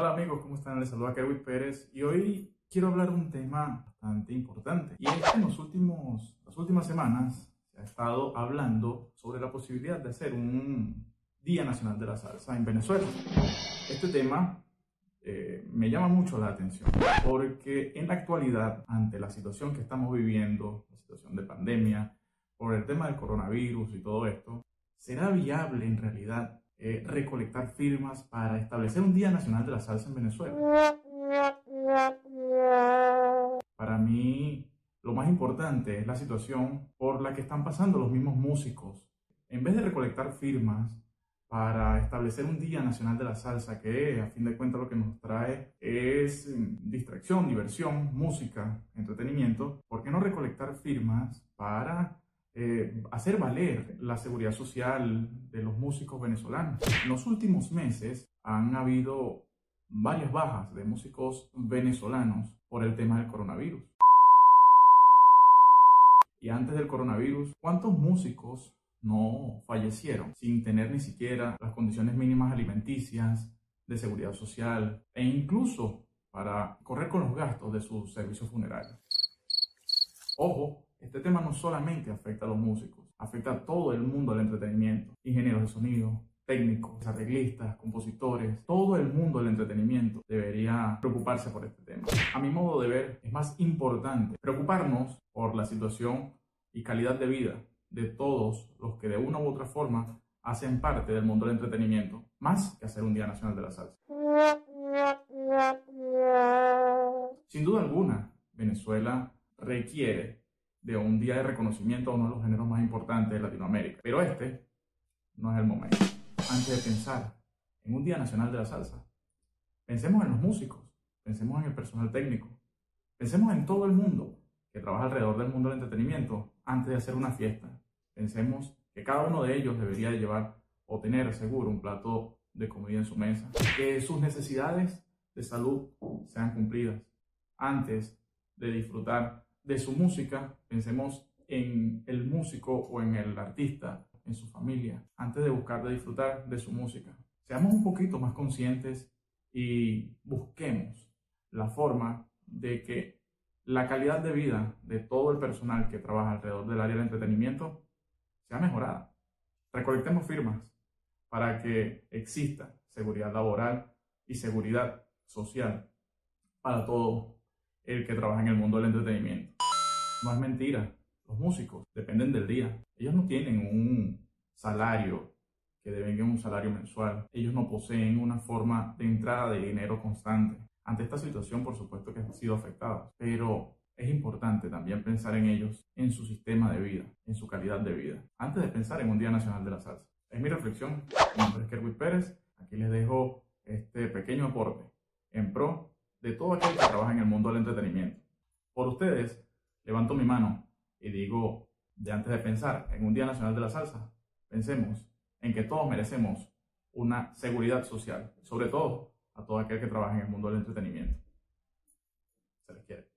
Hola amigos, ¿cómo están? Les saluda Kerwin Pérez y hoy quiero hablar de un tema bastante importante. Y es que en los últimos, las últimas semanas se ha estado hablando sobre la posibilidad de hacer un Día Nacional de la Salsa en Venezuela. Este tema eh, me llama mucho la atención porque en la actualidad, ante la situación que estamos viviendo, la situación de pandemia, por el tema del coronavirus y todo esto, ¿será viable en realidad eh, recolectar firmas para establecer un Día Nacional de la Salsa en Venezuela. Para mí, lo más importante es la situación por la que están pasando los mismos músicos. En vez de recolectar firmas para establecer un Día Nacional de la Salsa, que a fin de cuentas lo que nos trae es mm, distracción, diversión, música, entretenimiento, ¿por qué no recolectar firmas para eh, hacer valer la seguridad social de los músicos venezolanos. En los últimos meses han habido varias bajas de músicos venezolanos por el tema del coronavirus. Y antes del coronavirus, ¿cuántos músicos no fallecieron sin tener ni siquiera las condiciones mínimas alimenticias, de seguridad social e incluso para correr con los gastos de sus servicios funerarios? Ojo, este tema no solamente afecta a los músicos, afecta a todo el mundo del entretenimiento, ingenieros de sonido, técnicos, arreglistas, compositores, todo el mundo del entretenimiento debería preocuparse por este tema. A mi modo de ver, es más importante preocuparnos por la situación y calidad de vida de todos los que de una u otra forma hacen parte del mundo del entretenimiento, más que hacer un Día Nacional de la Salsa. Sin duda alguna, Venezuela requiere de un día de reconocimiento a uno de los géneros más importantes de Latinoamérica. Pero este no es el momento. Antes de pensar en un Día Nacional de la Salsa, pensemos en los músicos, pensemos en el personal técnico, pensemos en todo el mundo que trabaja alrededor del mundo del entretenimiento antes de hacer una fiesta. Pensemos que cada uno de ellos debería llevar o tener seguro un plato de comida en su mesa, que sus necesidades de salud sean cumplidas antes de disfrutar de su música, pensemos en el músico o en el artista, en su familia, antes de buscar de disfrutar de su música. Seamos un poquito más conscientes y busquemos la forma de que la calidad de vida de todo el personal que trabaja alrededor del área del entretenimiento sea mejorada. Recolectemos firmas para que exista seguridad laboral y seguridad social para todo el que trabaja en el mundo del entretenimiento. No es mentira, los músicos dependen del día. Ellos no tienen un salario que deben un salario mensual. Ellos no poseen una forma de entrada de dinero constante. Ante esta situación, por supuesto que han sido afectados, pero es importante también pensar en ellos, en su sistema de vida, en su calidad de vida, antes de pensar en un Día Nacional de la Salsa. Es mi reflexión. Mi nombre es Kerwin Pérez. Aquí les dejo este pequeño aporte en pro de todo aquel que trabaja en el mundo del entretenimiento. Por ustedes, levanto mi mano y de antes de pensar en un Día Nacional de la Salsa, pensemos en que todos merecemos una seguridad social, sobre todo a todo aquel que trabaja en el mundo del entretenimiento. Se les quiere.